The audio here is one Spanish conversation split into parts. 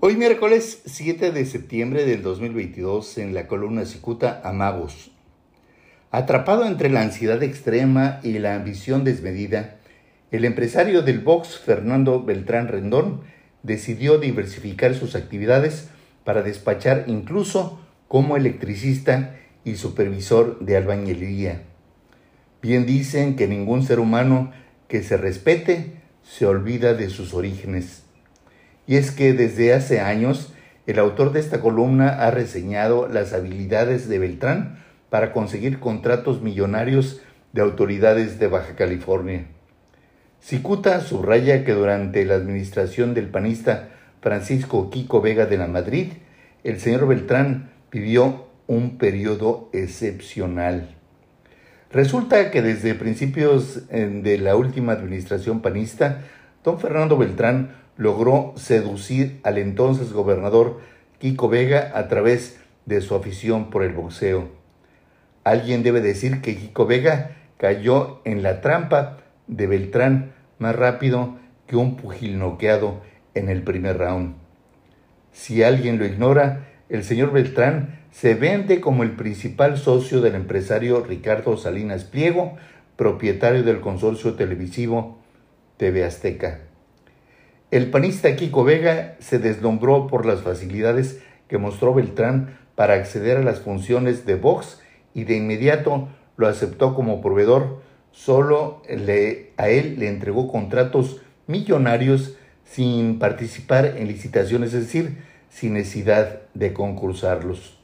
Hoy miércoles 7 de septiembre del 2022 en la columna Cicuta Amagos. Atrapado entre la ansiedad extrema y la ambición desmedida, el empresario del box Fernando Beltrán Rendón decidió diversificar sus actividades para despachar incluso como electricista y supervisor de albañilería. Bien dicen que ningún ser humano que se respete se olvida de sus orígenes. Y es que desde hace años el autor de esta columna ha reseñado las habilidades de Beltrán para conseguir contratos millonarios de autoridades de Baja California. Cicuta subraya que durante la administración del panista Francisco Quico Vega de la Madrid, el señor Beltrán vivió un periodo excepcional. Resulta que desde principios eh, de la última administración panista, don Fernando Beltrán logró seducir al entonces gobernador Kiko Vega a través de su afición por el boxeo. Alguien debe decir que Kiko Vega cayó en la trampa de Beltrán más rápido que un pugil noqueado en el primer round. Si alguien lo ignora, el señor Beltrán se vende como el principal socio del empresario Ricardo Salinas Pliego, propietario del consorcio televisivo TV Azteca. El panista Kiko Vega se deslumbró por las facilidades que mostró Beltrán para acceder a las funciones de Vox y de inmediato lo aceptó como proveedor. Solo a él le entregó contratos millonarios sin participar en licitaciones, es decir, sin necesidad de concursarlos.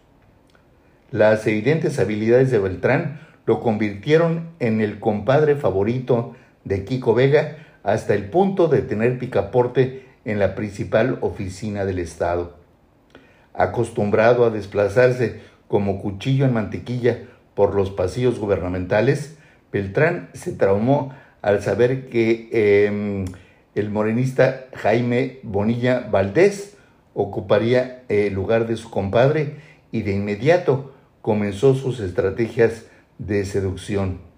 Las evidentes habilidades de Beltrán lo convirtieron en el compadre favorito de Kiko Vega, hasta el punto de tener picaporte en la principal oficina del Estado. Acostumbrado a desplazarse como cuchillo en mantequilla por los pasillos gubernamentales, Beltrán se traumó al saber que em, el morenista Jaime Bonilla Valdés ocuparía el lugar de su compadre y de inmediato comenzó sus estrategias de seducción.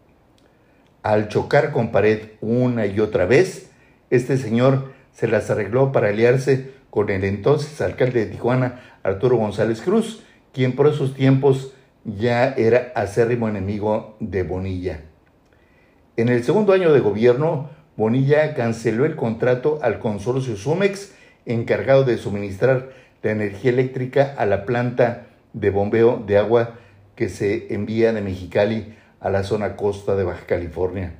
Al chocar con pared una y otra vez, este señor se las arregló para aliarse con el entonces alcalde de Tijuana, Arturo González Cruz, quien por esos tiempos ya era acérrimo enemigo de Bonilla. En el segundo año de gobierno, Bonilla canceló el contrato al consorcio Sumex, encargado de suministrar la energía eléctrica a la planta de bombeo de agua que se envía de Mexicali a la zona costa de Baja California.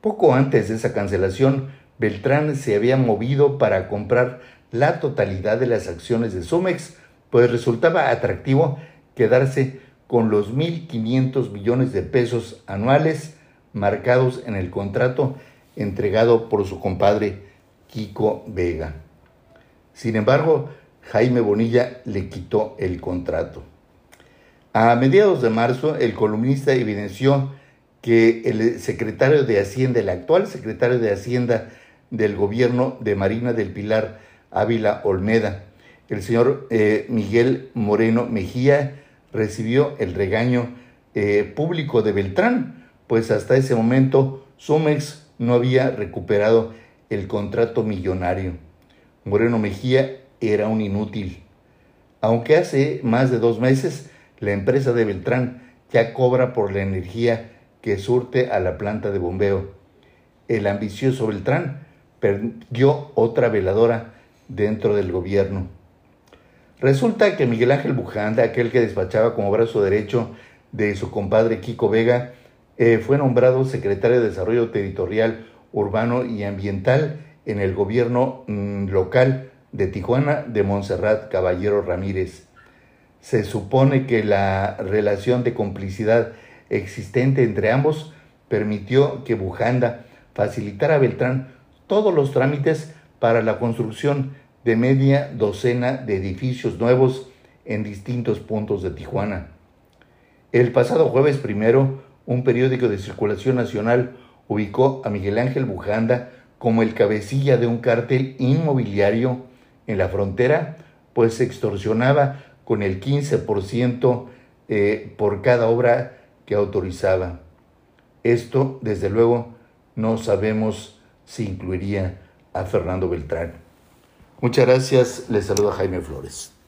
Poco antes de esa cancelación, Beltrán se había movido para comprar la totalidad de las acciones de Sumex, pues resultaba atractivo quedarse con los 1.500 millones de pesos anuales marcados en el contrato entregado por su compadre Kiko Vega. Sin embargo, Jaime Bonilla le quitó el contrato. A mediados de marzo, el columnista evidenció que el secretario de Hacienda, el actual secretario de Hacienda del gobierno de Marina del Pilar, Ávila Olmeda, el señor eh, Miguel Moreno Mejía, recibió el regaño eh, público de Beltrán, pues hasta ese momento Sumex no había recuperado el contrato millonario. Moreno Mejía era un inútil. Aunque hace más de dos meses la empresa de Beltrán ya cobra por la energía que surte a la planta de bombeo. El ambicioso Beltrán perdió otra veladora dentro del gobierno. Resulta que Miguel Ángel Bujanda, aquel que despachaba como brazo derecho de su compadre Kiko Vega, eh, fue nombrado secretario de Desarrollo Territorial, Urbano y Ambiental en el gobierno mm, local de Tijuana de Montserrat Caballero Ramírez. Se supone que la relación de complicidad existente entre ambos permitió que Bujanda facilitara a Beltrán todos los trámites para la construcción de media docena de edificios nuevos en distintos puntos de Tijuana. El pasado jueves primero, un periódico de circulación nacional ubicó a Miguel Ángel Bujanda como el cabecilla de un cártel inmobiliario en la frontera, pues extorsionaba con el 15% eh, por cada obra que autorizaba. Esto, desde luego, no sabemos si incluiría a Fernando Beltrán. Muchas gracias, les saluda Jaime Flores.